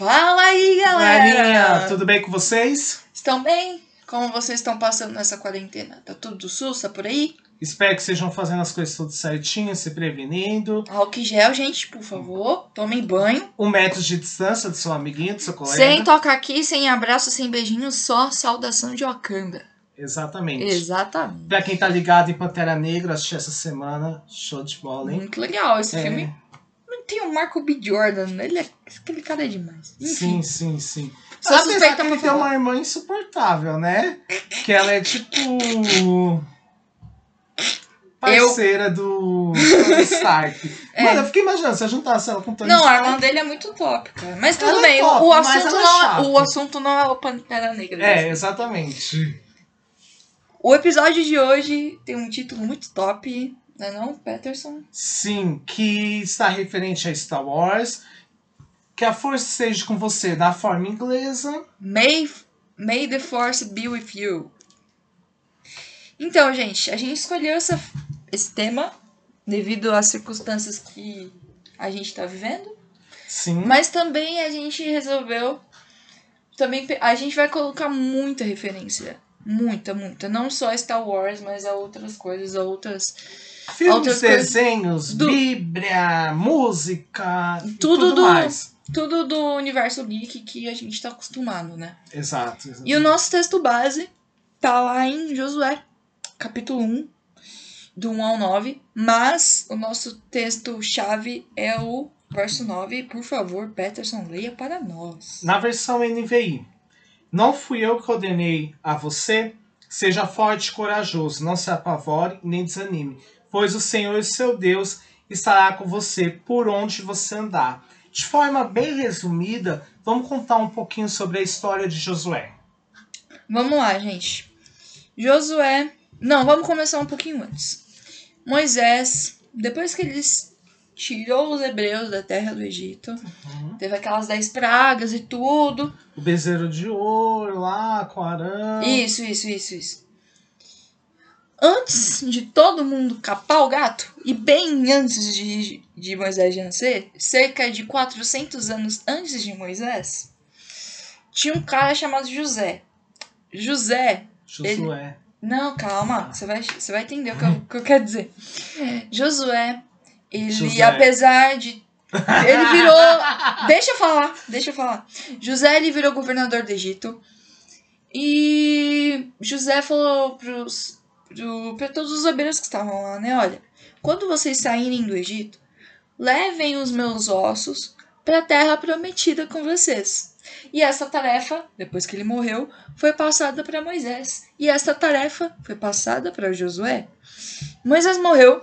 Fala aí, Galerinha, galera! tudo bem com vocês? Estão bem? Como vocês estão passando nessa quarentena? Tá tudo sussa por aí? Espero que estejam fazendo as coisas tudo certinho, se prevenindo. Álcool gel, gente, por favor. Tomem banho. Um metro de distância do seu amiguinho, do seu colega. Sem tocar aqui, sem abraço, sem beijinho, só saudação de Wakanda. Exatamente. Exatamente. Pra quem tá ligado em Pantera Negra, assisti essa semana. Show de bola, hein? Muito legal esse É. filme. Não tem o Marco B. Jordan, ele é... aquele cara é demais. Sim, Enfim, sim, sim. Sou Apesar suspeita que ele tem uma irmã insuportável, né? Que ela é tipo. Parceira do Tony Stark. É. Mano, eu fiquei imaginando, se eu juntasse ela com o Tony Não, a Stark. irmã dele é muito top, cara. Mas tudo Ela é bem, top, o, assunto ela é não é, o assunto não é o Pantera Negra. É, exatamente. O episódio de hoje tem um título muito top, não é não, Peterson? Sim, que está referente a Star Wars. Que a força esteja com você na forma inglesa. May, May the Force be with you. Então, gente, a gente escolheu essa, esse tema devido às circunstâncias que a gente está vivendo. Sim. Mas também a gente resolveu. Também a gente vai colocar muita referência. Muita, muita. Não só a Star Wars, mas a outras coisas, a outras. Filmes, desenhos, do- Bíblia, música, Tudo tudo, do- mais. Tudo do universo geek que a gente tá acostumado, né? Exato. exato. E o nosso texto base tá lá em Josué, capítulo 1, do 1 ao 9. Mas o nosso texto-chave é o verso 9. Por favor, Peterson, leia para nós. Na versão NVI. Não fui eu que ordenei a você. Seja forte e corajoso, não se apavore nem desanime, pois o Senhor, seu Deus, estará com você por onde você andar. De forma bem resumida, vamos contar um pouquinho sobre a história de Josué. Vamos lá, gente. Josué. Não, vamos começar um pouquinho antes. Moisés, depois que eles tirou os hebreus da terra do Egito, teve aquelas dez pragas e tudo. O bezerro de ouro lá com Arão. Isso, isso, isso, isso. Antes de todo mundo capar o gato, e bem antes de, de Moisés nascer, cerca de 400 anos antes de Moisés, tinha um cara chamado José. José Josué. não, calma, você vai, você vai entender o que eu, que eu quero dizer. Josué, ele, José. apesar de. Ele virou. deixa eu falar, deixa eu falar. José, ele virou governador do Egito. E José falou pros, pro, pra todos os hebreus que estavam lá, né? Olha, quando vocês saírem do Egito, levem os meus ossos para a terra prometida com vocês. E essa tarefa, depois que ele morreu, foi passada para Moisés. E essa tarefa foi passada para Josué. Moisés morreu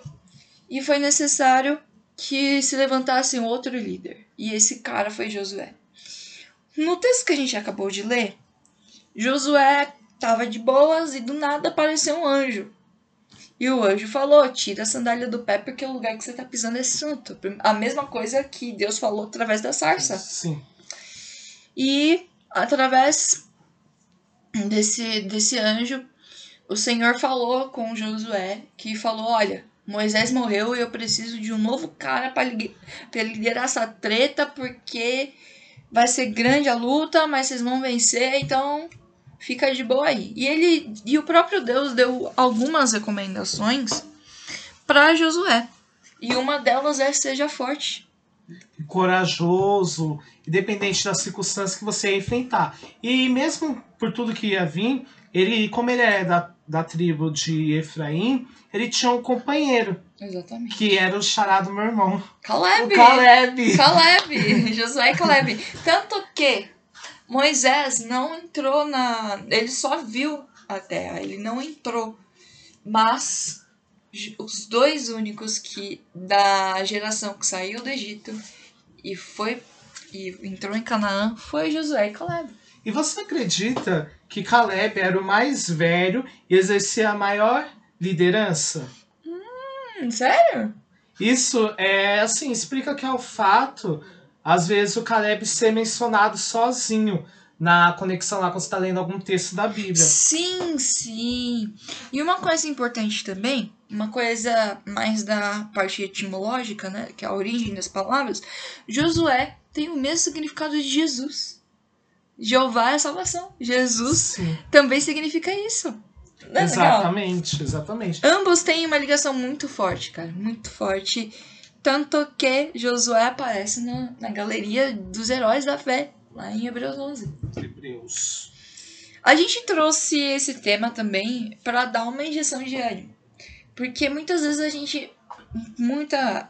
e foi necessário que se levantasse um outro líder. E esse cara foi Josué. No texto que a gente acabou de ler, Josué estava de boas e do nada apareceu um anjo. E o anjo falou: tira a sandália do pé porque o lugar que você está pisando é santo. A mesma coisa que Deus falou através da sarça. Sim. E através desse, desse anjo, o Senhor falou com Josué, que falou: Olha, Moisés morreu e eu preciso de um novo cara para liderar essa treta, porque vai ser grande a luta, mas vocês vão vencer, então fica de boa aí. E ele e o próprio Deus deu algumas recomendações para Josué. E uma delas é seja forte. corajoso, independente das circunstâncias que você enfrentar. E mesmo por tudo que ia vir, ele, como ele é da, da tribo de Efraim, ele tinha um companheiro, Exatamente. que era o charado meu irmão, Caleb. o Caleb. Caleb, Josué e Caleb. Tanto que Moisés não entrou na. Ele só viu a terra, ele não entrou. Mas os dois únicos que da geração que saiu do Egito e foi e entrou em Canaã foi Josué e Caleb. E você acredita que Caleb era o mais velho e exercia a maior liderança? Hum, sério? Isso é assim, explica que é o fato, às vezes, o Caleb ser mencionado sozinho na conexão lá quando você está lendo algum texto da Bíblia. Sim, sim. E uma coisa importante também uma coisa mais da parte etimológica, né? Que é a origem das palavras. Josué tem o mesmo significado de Jesus. Jeová é salvação. Jesus Sim. também significa isso. Não é legal? Exatamente, exatamente. Ambos têm uma ligação muito forte, cara. Muito forte. Tanto que Josué aparece na, na galeria dos heróis da fé, lá em Hebreus 11. Hebreus. A gente trouxe esse tema também para dar uma injeção de ânimo. Porque muitas vezes a gente. Muita.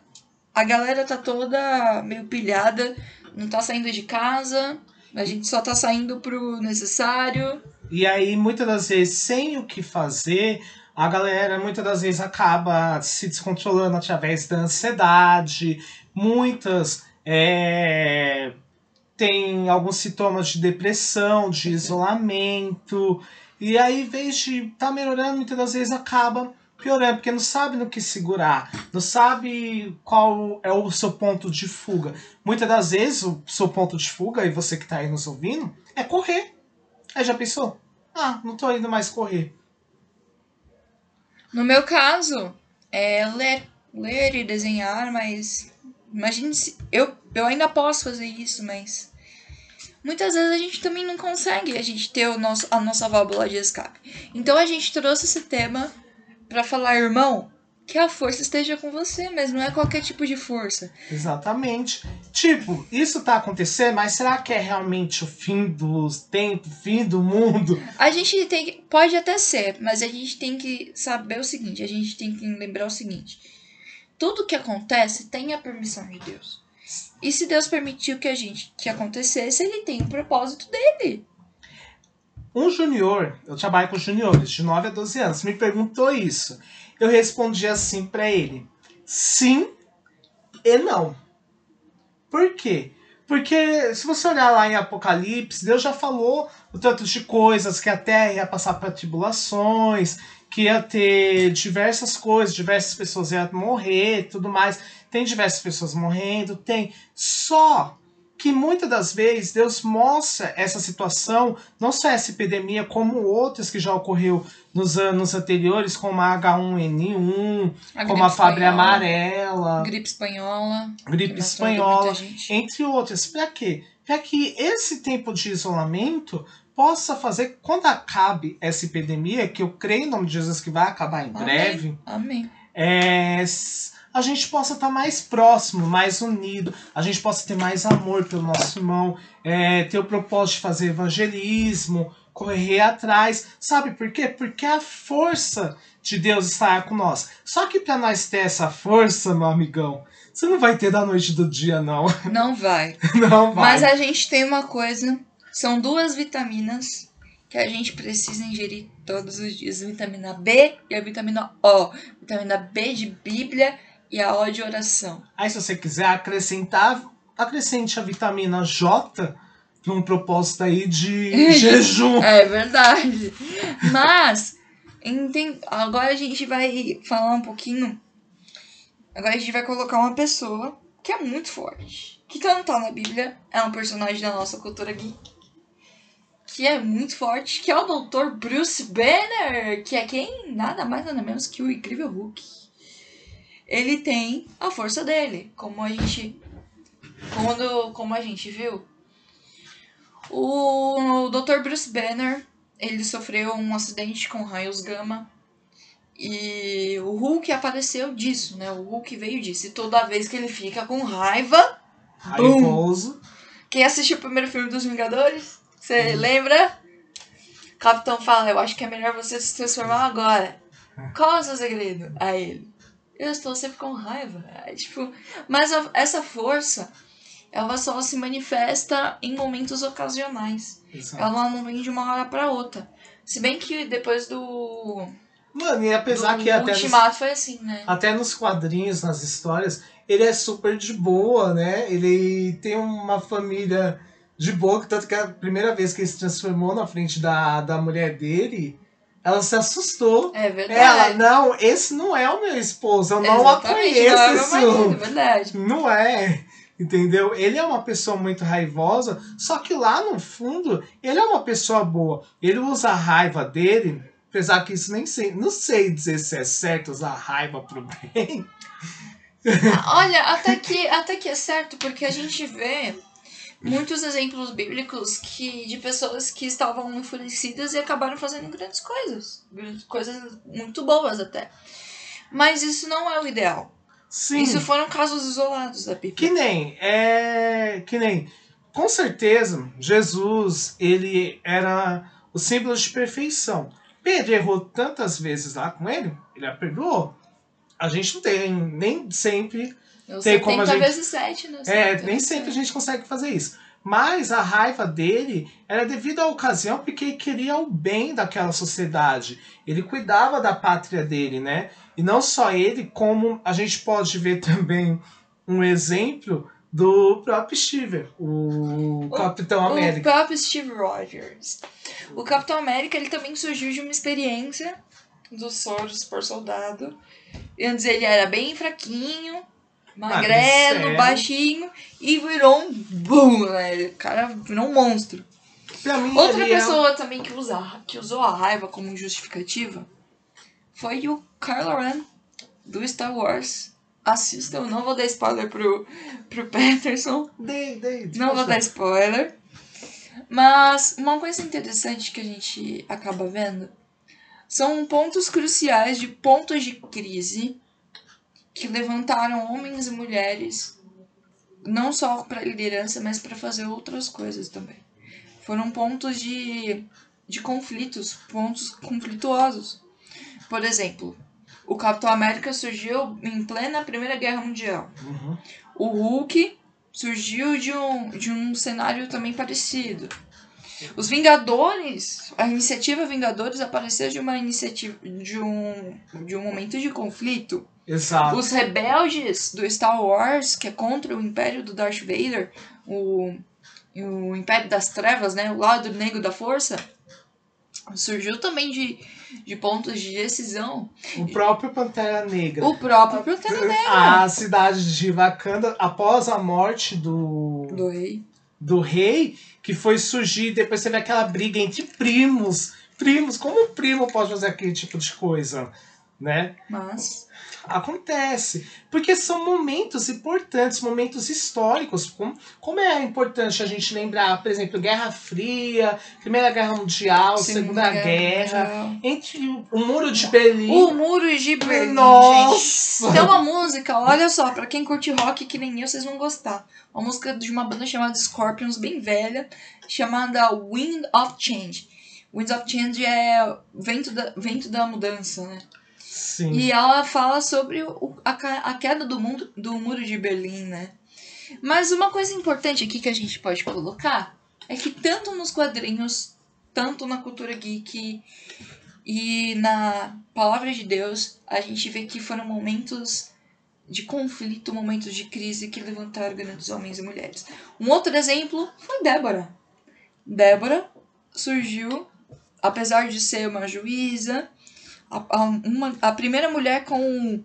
A galera tá toda meio pilhada, não tá saindo de casa, a gente só tá saindo pro necessário. E aí, muitas das vezes, sem o que fazer, a galera muitas das vezes acaba se descontrolando através da ansiedade. Muitas é, têm alguns sintomas de depressão, de isolamento. E aí, em vez de estar tá melhorando, muitas das vezes acaba piorando, porque não sabe no que segurar, não sabe qual é o seu ponto de fuga. Muitas das vezes, o seu ponto de fuga, e você que está aí nos ouvindo, é correr. Aí já pensou? Ah, não tô indo mais correr. No meu caso, é ler, ler e desenhar, mas imagine se eu, eu ainda posso fazer isso, mas muitas vezes a gente também não consegue a gente ter o nosso, a nossa válvula de escape. Então a gente trouxe esse tema para falar, irmão, que a força esteja com você, mas não é qualquer tipo de força. Exatamente. Tipo, isso tá acontecendo, mas será que é realmente o fim dos tempos, fim do mundo? A gente tem que. Pode até ser, mas a gente tem que saber o seguinte: a gente tem que lembrar o seguinte. Tudo que acontece tem a permissão de Deus. E se Deus permitiu que a gente que acontecesse, ele tem um propósito dele. Um junior, eu trabalho com juniores de 9 a 12 anos, me perguntou isso. Eu respondi assim para ele: sim e não. Por quê? Porque se você olhar lá em Apocalipse, Deus já falou o tanto de coisas que a terra ia passar por tribulações, que ia ter diversas coisas, diversas pessoas iam morrer, tudo mais. Tem diversas pessoas morrendo, tem. Só que muitas das vezes Deus mostra essa situação, não só essa epidemia, como outras que já ocorreu nos anos anteriores, como a H1N1, A como a febre espanhola, amarela, Gripe espanhola. gripe espanhola, entre outras. Para quê? Para que esse tempo de isolamento possa fazer, quando acabe essa epidemia, que eu creio em nome de Jesus que vai acabar em Amém. breve, Amém. é, a gente possa estar mais próximo, mais unido, a gente possa ter mais amor pelo nosso irmão, é, ter o propósito de fazer evangelismo, correr atrás. Sabe por quê? Porque a força de Deus está com nós. Só que para nós ter essa força, meu amigão, você não vai ter da noite do dia, não. Não vai. Não vai. Mas a gente tem uma coisa, são duas vitaminas que a gente precisa ingerir todos os dias, vitamina B e a vitamina O. Vitamina B de Bíblia e a O de oração. Aí, se você quiser acrescentar, acrescente a vitamina J para um propósito aí de jejum. É verdade. Mas enten- agora a gente vai falar um pouquinho. Agora a gente vai colocar uma pessoa que é muito forte. Que não tá na Bíblia, é um personagem da nossa cultura geek. Que é muito forte, que é o Dr. Bruce Banner, que é quem? Nada mais nada menos que o incrível Hulk. Ele tem a força dele, como a gente quando como a gente viu. O Dr. Bruce Banner, ele sofreu um acidente com raios gama. E o Hulk apareceu disso, né? O Hulk veio disso. E toda vez que ele fica com raiva. Raivoso. Quem assistiu o primeiro filme dos Vingadores? Você lembra? O Capitão fala: Eu acho que é melhor você se transformar agora. Qual é o seu segredo? A ele. Eu estou sempre com raiva. É, tipo, mas a- essa força, ela só se manifesta em momentos ocasionais. Exato. Ela não vem de uma hora pra outra. Se bem que depois do, Mano, e apesar do que até nos, Ultimato foi assim, né? até nos quadrinhos, nas histórias, ele é super de boa, né? Ele tem uma família de boa, que tanto que a primeira vez que ele se transformou na frente da, da mulher dele, ela se assustou. É verdade. Ela, não, esse não é o meu esposo, eu não a Exatamente, conheço não é marido, verdade. Não é. Entendeu? Ele é uma pessoa muito raivosa, só que lá no fundo ele é uma pessoa boa. Ele usa a raiva dele Apesar que isso nem sei, não sei dizer se é certo usar raiva pro bem. Olha, até que, até que é certo, porque a gente vê muitos exemplos bíblicos que de pessoas que estavam enfurecidas e acabaram fazendo grandes coisas. Coisas muito boas até. Mas isso não é o ideal. Sim. Isso foram casos isolados da Bíblia. Que nem, é. Que nem. Com certeza, Jesus, ele era o símbolo de perfeição. Pedro errou tantas vezes lá com ele, ele a perdoou. A gente não tem, nem sempre. Eu tem 70 como a gente- vezes 7, né? É, 70 nem sempre a gente consegue fazer isso. Mas a raiva dele era devido à ocasião porque ele queria o bem daquela sociedade. Ele cuidava da pátria dele, né? E não só ele, como a gente pode ver também um exemplo do próprio Steve, o Capitão O América. próprio Steve Rogers. O Capitão América ele também surgiu de uma experiência do soro super soldado. E Antes ele era bem fraquinho, magrelo, Magricelo. baixinho e virou um boom, né? O cara virou um monstro. Mim, Outra é- pessoa também que, usa, que usou a raiva como justificativa foi o Kylo Ren do Star Wars. Assistam, não vou dar spoiler pro, pro Peterson. Dei, dei, Não vou dar spoiler. Mas uma coisa interessante que a gente acaba vendo são pontos cruciais de pontos de crise que levantaram homens e mulheres não só para liderança, mas para fazer outras coisas também. Foram pontos de, de conflitos, pontos conflituosos. Por exemplo, o Capitão América surgiu em plena Primeira Guerra Mundial. Uhum. O Hulk surgiu de um, de um cenário também parecido. Os Vingadores, a iniciativa Vingadores apareceu de uma iniciativa de um, de um momento de conflito. Exato. Os rebeldes do Star Wars, que é contra o Império do Darth Vader, o, o Império das Trevas, né, o lado negro da força, surgiu também de, de pontos de decisão. O próprio Pantera Negra. O próprio Pantera Negra A cidade de Wakanda, após a morte do, do rei. Do rei, que foi surgir, depois teve aquela briga entre primos. Primos, como um primo pode fazer aquele tipo de coisa? Né? Mas Acontece. Porque são momentos importantes, momentos históricos. Como, como é importante a gente lembrar, por exemplo, Guerra Fria, Primeira Guerra Mundial, Segunda, Guerra, Mundial. entre o, Muro de Berlim. O Muro de Berlim, Nossa! gente. Tem uma música, olha só, pra quem curte rock que nem eu, vocês vão gostar. Uma música de uma banda chamada Scorpions, bem velha, chamada Wind of Change. Wind of Change é vento da, vento da mudança, né? Sim. E ela fala sobre o- a, a queda do, mundo, do muro de Berlim, né? Mas uma coisa importante aqui que a gente pode colocar é que tanto nos quadrinhos, tanto na cultura geek e na palavra de Deus, a gente vê que foram momentos de conflito, momentos de crise que levantaram grandes homens e mulheres. Um outro exemplo foi Débora. Débora surgiu, apesar de ser uma juíza, a, uma, a primeira mulher com,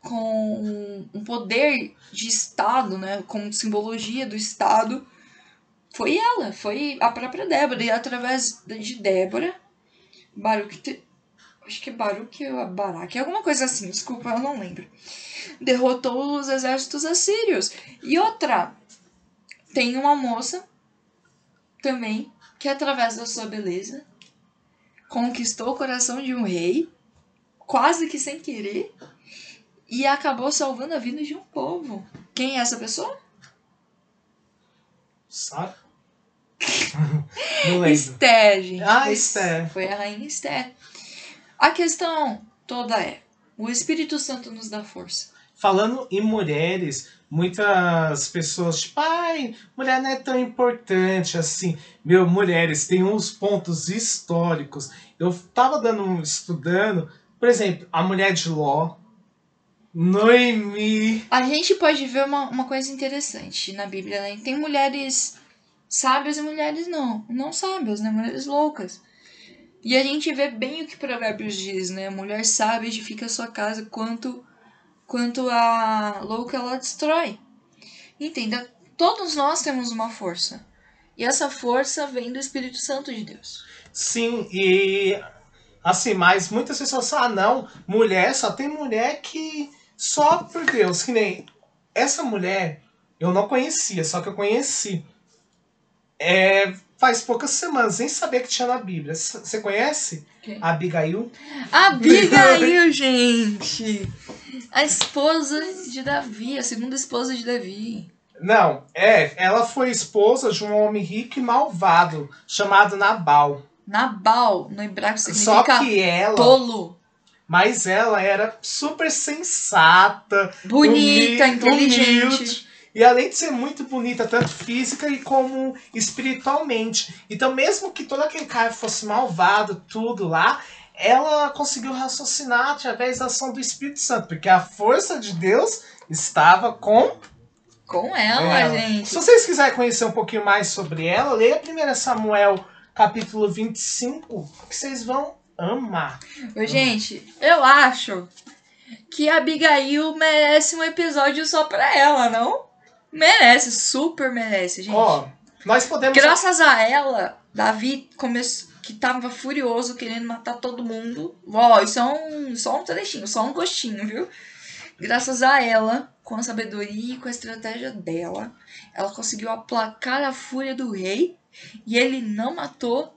com um poder de Estado, né, com simbologia do Estado, foi ela, foi a própria Débora. E através de Débora, Baruch, acho que é Baruch ou Barak, alguma coisa assim, desculpa, eu não lembro. Derrotou os exércitos assírios. E outra, tem uma moça também que através da sua beleza conquistou o coração de um rei, quase que sem querer, e acabou salvando a vida de um povo. Quem é essa pessoa? Sabe? Não lembro. Esther, gente. Ah, Foi- Esther. Foi a rainha Esther. A questão toda é: o Espírito Santo nos dá força. Falando em mulheres, muitas pessoas, tipo, ai, mulher não é tão importante assim. Meu, mulheres, tem uns pontos históricos. Eu tava dando, estudando, por exemplo, a mulher de Ló, Noemi. A gente pode ver uma, uma coisa interessante na Bíblia, né? Tem mulheres sábias e mulheres não. Não sábias, né? Mulheres loucas. E a gente vê bem o que Provérbios diz, né? Mulher sábia edifica a sua casa, quanto, quanto a louca ela destrói. Entenda, todos nós temos uma força. E essa força vem do Espírito Santo de Deus. Sim, e Assim, mas muitas pessoas falam, ah, não, mulher, só tem mulher que. Só por Deus, que nem. Essa mulher eu não conhecia, só que eu conheci. É, faz poucas semanas, nem sabia que tinha na Bíblia. Você conhece? Quem? Abigail? Abigail, gente! A esposa de Davi, a segunda esposa de Davi. Não, é, ela foi esposa de um homem rico e malvado, chamado Nabal. Nabal, no hebraico Só significa que ela. tolo, Mas ela era super sensata, bonita, humi- inteligente. humilde. E além de ser muito bonita, tanto física e como espiritualmente. Então, mesmo que todo aquele cara fosse malvado, tudo lá, ela conseguiu raciocinar através da ação do Espírito Santo, porque a força de Deus estava com Com ela, ela. gente. Se vocês quiserem conhecer um pouquinho mais sobre ela, leia 1 Samuel, capítulo 25, que vocês vão amar. Gente, eu acho que a Abigail merece um episódio só pra ela, não? Merece, super merece, gente. Ó, nós podemos. Graças a ela, Davi começou, que tava furioso, querendo matar todo mundo. Ó, isso é um, só um trechinho, só um gostinho, viu? Graças a ela, com a sabedoria e com a estratégia dela, ela conseguiu aplacar a fúria do rei e ele não matou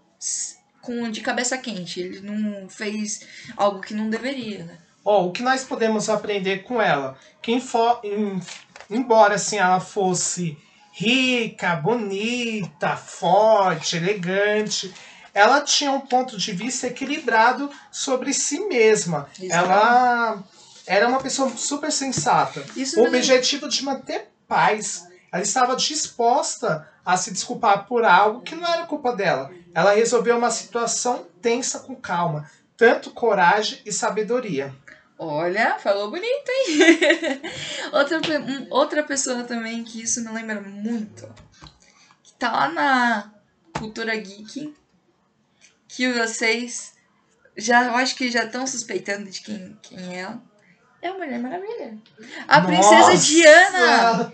com de cabeça quente. Ele não fez algo que não deveria, né? Ó, o que nós podemos aprender com ela? Que info- em- embora assim ela fosse rica, bonita, forte, elegante, ela tinha um ponto de vista equilibrado sobre si mesma. Ela era uma pessoa super sensata. Isso O objetivo de manter paz. Ela estava disposta a se desculpar por algo que não era culpa dela. Ela resolveu uma situação tensa com calma, tanto coragem e sabedoria. Olha, falou bonito, hein? outra, outra pessoa também que isso me lembra muito, que tá lá na cultura geek, que vocês já, eu acho que já estão suspeitando de quem, quem é ela. É a Mulher Maravilha. A princesa Nossa! Diana.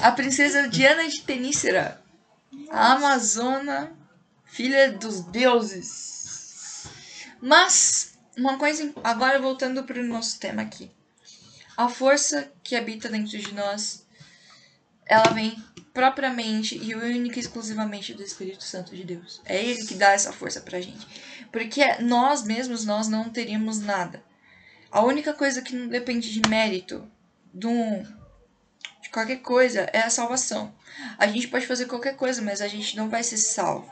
A princesa Diana de Tenícera. A Amazona, filha dos deuses. Mas, uma coisa. Agora voltando para o nosso tema aqui. A força que habita dentro de nós, ela vem propriamente e única e exclusivamente do Espírito Santo de Deus. É ele que dá essa força pra gente. Porque nós mesmos, nós não teríamos nada. A única coisa que não depende de mérito, de, um, de qualquer coisa, é a salvação. A gente pode fazer qualquer coisa, mas a gente não vai ser salvo.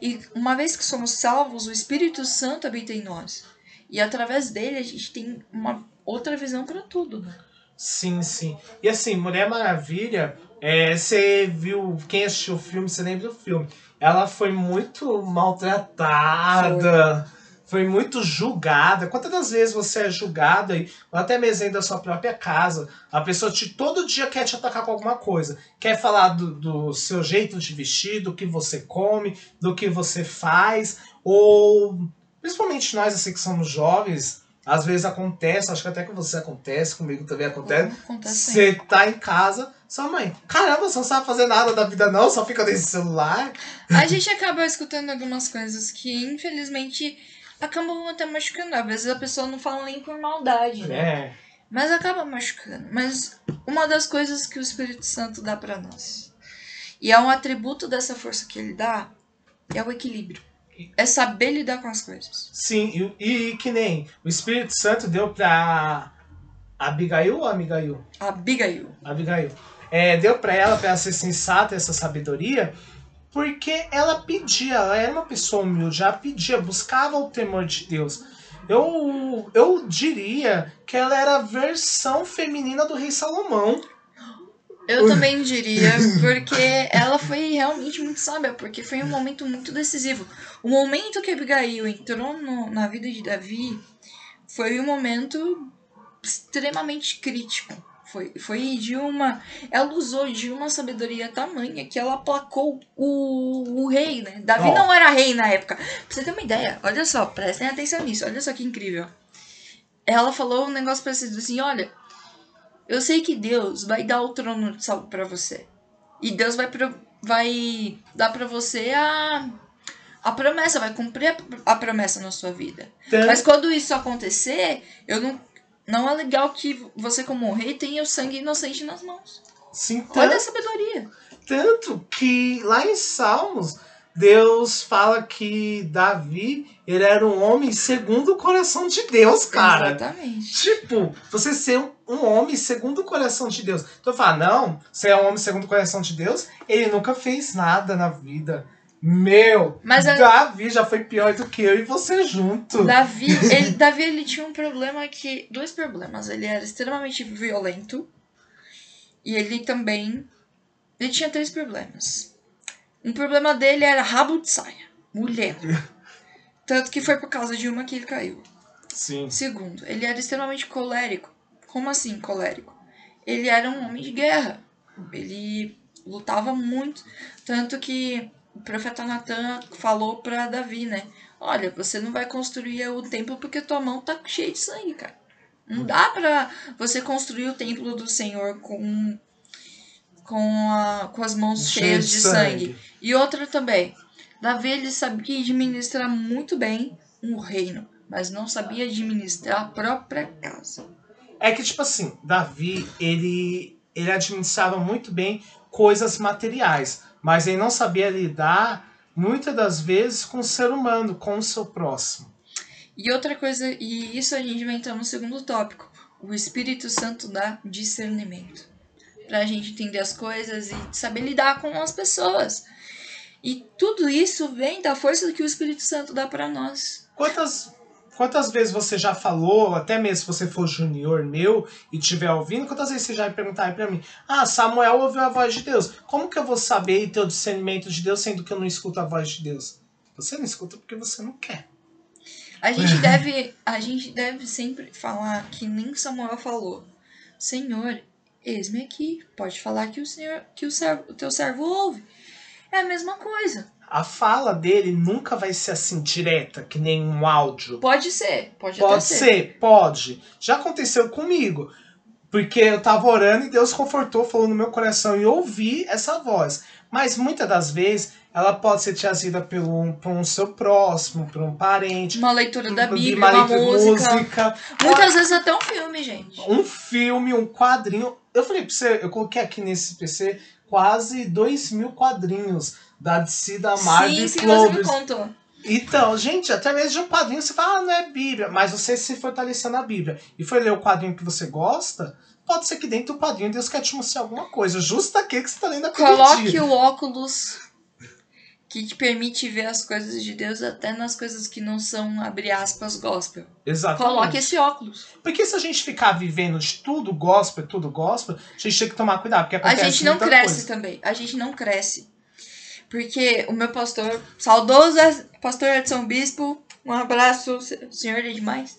E uma vez que somos salvos, o Espírito Santo habita em nós. E através dele a gente tem uma outra visão para tudo, né? Sim, sim. E assim, Mulher Maravilha, é, você viu, quem assistiu o filme, você lembra do filme? Ela foi muito maltratada, foi, muito julgada. Quantas das vezes você é julgada, e até mesmo dentro da sua própria casa, a pessoa te, todo dia quer te atacar com alguma coisa. Quer falar do, do seu jeito de vestir, do que você come, do que você faz, ou principalmente nós assim que somos jovens, às vezes acontece, acho que até com você acontece, comigo também acontece. Acontece Você tá em casa, sua mãe, caramba, você não sabe fazer nada da vida não, só fica nesse celular. A gente acaba escutando algumas coisas que, infelizmente, acabam até machucando. Às vezes a pessoa não fala nem por maldade, né? É, Mas acaba machucando. Mas uma das coisas que o Espírito Santo dá pra nós, e é um atributo dessa força que ele dá, é o equilíbrio. É saber lidar com as coisas. sim, e, e que nem o Espírito Santo deu pra Abigail ou Amigail? Abigail. Abigail. É, deu pra ela, pra ela ser sensata, essa sabedoria, porque ela pedia, ela era uma pessoa humilde, ela pedia, buscava o temor de Deus. Eu, eu diria que ela era a versão feminina do rei Salomão. Eu também diria, porque ela foi realmente muito sábia, porque foi um momento muito decisivo. O momento que Abigail entrou no- na vida de Davi foi um momento extremamente crítico. Foi, foi de uma. Ela usou de uma sabedoria tamanha que ela aplacou o, o rei, né? Davi Ó. não era rei na época. Pra você ter uma ideia, olha só, prestem atenção nisso, olha só que incrível. Ela falou um negócio pra vocês assim: olha, eu sei que Deus vai dar o trono de Saul pra você. E Deus vai, pro- vai dar pra você a, a promessa, vai cumprir a, a promessa na sua vida. Mas quando isso acontecer, eu não. Não é legal que você, como rei, tenha o sangue inocente nas mãos. sim, Olha tanto- a sabedoria. Tanto que lá em Salmos, Deus fala que Davi, ele era um homem segundo o coração de Deus, cara. Exatamente. Tipo, você ser um, homem segundo o coração de Deus. Então fala, não, você é um homem segundo o coração de Deus, ele nunca fez nada na vida. Meu, Mas a- Davi já foi pior do que eu e você junto. Davi, ele, Davi, ele tinha um problema que. Dois problemas. Ele era extremamente violento. E ele também. Ele tinha três problemas. Um problema dele era rabo de saia. Mulher. Tanto que foi por causa de uma que ele caiu. Sim. Segundo, ele era extremamente colérico. Como assim colérico? Ele era um homem de guerra. Ele lutava muito. Tanto que o profeta Natan falou pra Davi, né? Olha, você não vai construir o templo porque tua mão tá cheia de sangue, cara. Não dá pra você construir o templo do Senhor com, com, a, com as mãos cheias de sangue. E outra também. Davi ele sabia administrar muito bem um reino, mas não sabia administrar a própria casa. É que, tipo assim, Davi, ele, ele administrava muito bem coisas materiais, mas ele não sabia lidar, muitas das vezes, com o ser humano, com o seu próximo. E outra coisa, e isso a gente vai entrar no segundo tópico. O Espírito Santo dá discernimento. Pra gente entender as coisas e saber lidar com as pessoas. E tudo isso vem da força que o Espírito Santo dá pra nós. Quantas, quantas vezes você já falou, até mesmo se você for junior meu e estiver ouvindo, quantas vezes você já vai perguntar aí pra mim, ah, Samuel ouviu a voz de Deus. Como que eu vou saber e ter o discernimento de Deus, sendo que eu não escuto a voz de Deus? Você não escuta porque você não quer. A gente deve, a gente deve sempre falar que nem Samuel falou. Senhor, eis-me aqui. Pode falar que o Senhor, que o, servo, o teu servo ouve. É a mesma coisa. A fala dele nunca vai ser assim direta, que nem um áudio. Pode ser, pode, até Pode ser. ser, pode. Já aconteceu comigo. Porque eu tava orando e Deus confortou, falou no meu coração e eu ouvi essa voz. Mas muitas das vezes ela pode ser trazida pelo, por um seu próximo, por um parente. Uma leitura da Bíblia, uma uma de música. Muitas vezes até um filme, gente. Um filme, um quadrinho. Eu falei pra você, eu coloquei aqui nesse PC quase dois mil quadrinhos da DC, da Marvel sim, e sim, você me. Então, gente, até mesmo de um quadrinho você fala, ah, não é Bíblia, mas você se fortaleceu na Bíblia e foi ler o quadrinho que você gosta, pode ser que dentro do quadrinho Deus quer te mostrar alguma coisa, justo aquele que você tá lendo aquele Coloque dia. o óculos que te permite ver as coisas de Deus até nas coisas que não são, abre aspas, gospel. Exatamente. Coloque esse óculos. Porque se a gente ficar vivendo de tudo gospel, tudo gospel, a gente tem que tomar cuidado, porque A acontece gente não cresce coisa. também. A gente não cresce. Porque o meu pastor, saudoso pastor Edson Bispo, um abraço, senhor é demais.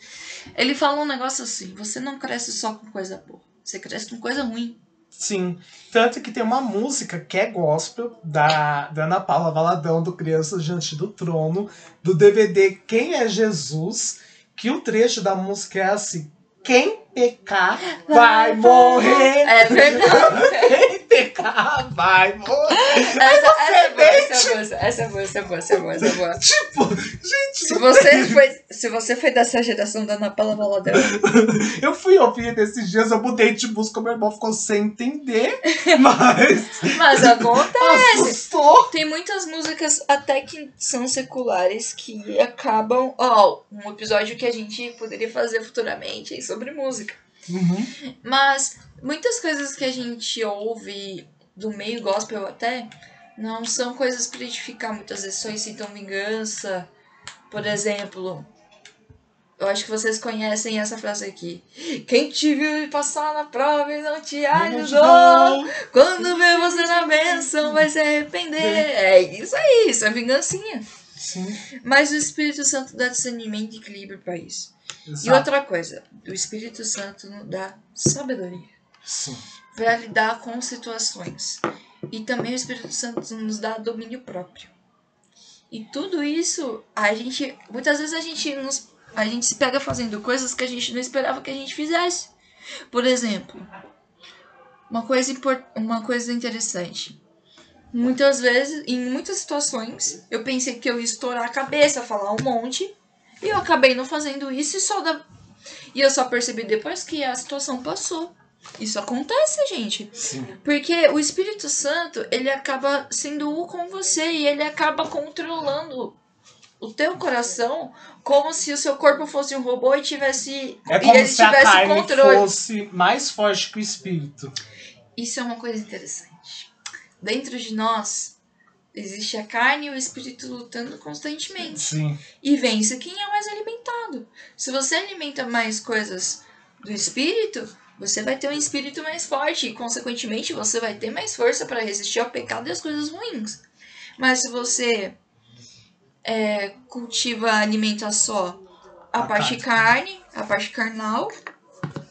Ele falou um negócio assim: você não cresce só com coisa boa, você cresce com coisa ruim. Sim. Tanto que tem uma música que é gospel da, da Ana Paula Valadão, do Crianças Diante do Trono, do DVD Quem é Jesus, que o trecho da música é assim: Quem pecar vai morrer. É verdade. Quem pecar vai morrer. Essa, essa é boa, essa é boa, essa é boa, essa é boa, essa é boa. Tipo, gente, Se você foi, se você foi dessa geração da Ana Paula Valadão, eu fui ouvir nesses dias, eu mudei de música, meu irmão ficou sem entender, mas mas acontece. assustou. Tem muitas músicas até que são seculares que acabam. Ó, um episódio que a gente poderia fazer futuramente sobre música. Uhum. Mas muitas coisas que a gente ouve do meio gospel até não são coisas pra edificar. Muitas vezes só incitam vingança. Por exemplo, eu acho que vocês conhecem essa frase aqui. Quem te viu passar na prova e não te ajudou. Quando vê você na bênção, vai se arrepender. É isso aí, isso é vingancinha. Sim, Mas o Espírito Santo dá discernimento e equilíbrio pra isso. E exato. outra coisa, o Espírito Santo nos dá sabedoria Sim. Para lidar com situações. E também o Espírito Santo nos dá domínio próprio. E tudo isso, a gente. Muitas vezes a gente, nos, a gente se pega fazendo coisas que a gente não esperava que a gente fizesse. Por exemplo, uma coisa, impor- uma coisa interessante. Muitas vezes, em muitas situações, eu pensei que eu ia estourar a cabeça, falar um monte, e eu acabei não fazendo isso e só da... E eu só percebi depois que a situação passou. Isso acontece, gente. Sim. Porque o Espírito Santo, ele acaba sendo um com você e ele acaba controlando o teu coração como se o seu corpo fosse um robô e tivesse É e como ele se a tivesse carne controle. fosse mais forte que o espírito. Isso é uma coisa interessante. Dentro de nós existe a carne e o espírito lutando constantemente. Sim. E vence quem é mais alimentado. Se você alimenta mais coisas do espírito, você vai ter um espírito mais forte e, consequentemente, você vai ter mais força para resistir ao pecado e às coisas ruins. Mas se você é, cultiva, alimenta só a, A parte carne, a parte carnal,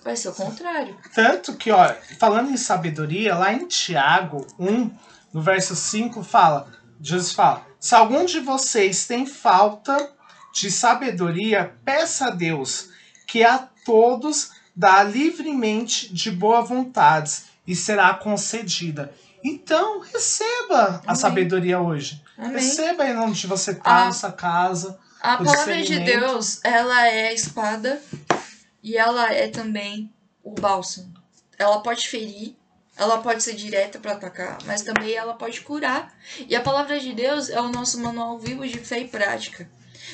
vai ser o contrário. Tanto que, ó, falando em sabedoria, lá em Tiago 1, no verso 5, fala, Jesus fala, se algum de vocês tem falta de sabedoria, peça a Deus, que a todos dá livremente de boa vontade e será concedida. Então, receba a Amém. sabedoria hoje. Amém. Receba aí onde você tá, Ah. na sua casa. A palavra de. Deus, ela é a espada e ela é também o bálsamo. Ela pode ferir, ela pode ser direta para atacar, mas também ela pode curar. E a palavra de Deus é o nosso manual vivo de fé e prática.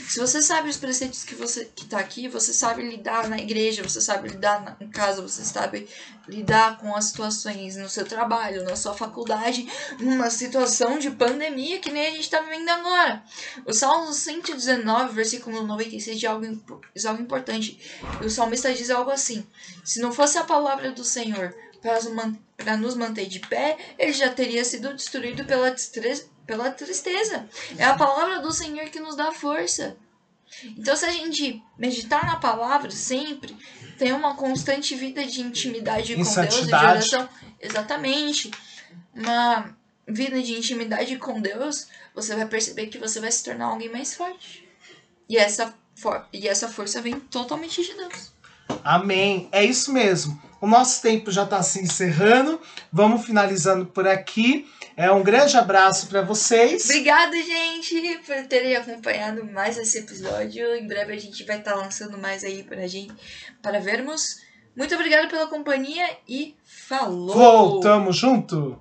Se você sabe os preceitos que você que tá aqui, você sabe lidar na igreja, você sabe lidar na, em casa, você sabe lidar com as situações no seu trabalho, na sua faculdade, numa situação de pandemia que nem a gente está vivendo agora. O Salmo 119, versículo 96, diz algo, diz algo importante. O salmista diz algo assim: Se não fosse a palavra do Senhor para nos manter de pé, ele já teria sido destruído pela, distre- pela tristeza. É a palavra do Senhor que nos dá força. Então, se a gente meditar na palavra sempre, tem uma constante vida de intimidade com Deus e de oração. Exatamente. Uma vida de intimidade com Deus, você vai perceber que você vai se tornar alguém mais forte. E essa, for e essa força vem totalmente de Deus. Amém. É isso mesmo. O nosso tempo já está se encerrando. Vamos finalizando por aqui. É um grande abraço para vocês. Obrigada, gente, por terem acompanhado mais esse episódio. Em breve a gente vai estar lançando mais aí pra gente, para vermos. Muito obrigada pela companhia e falou! Voltamos junto.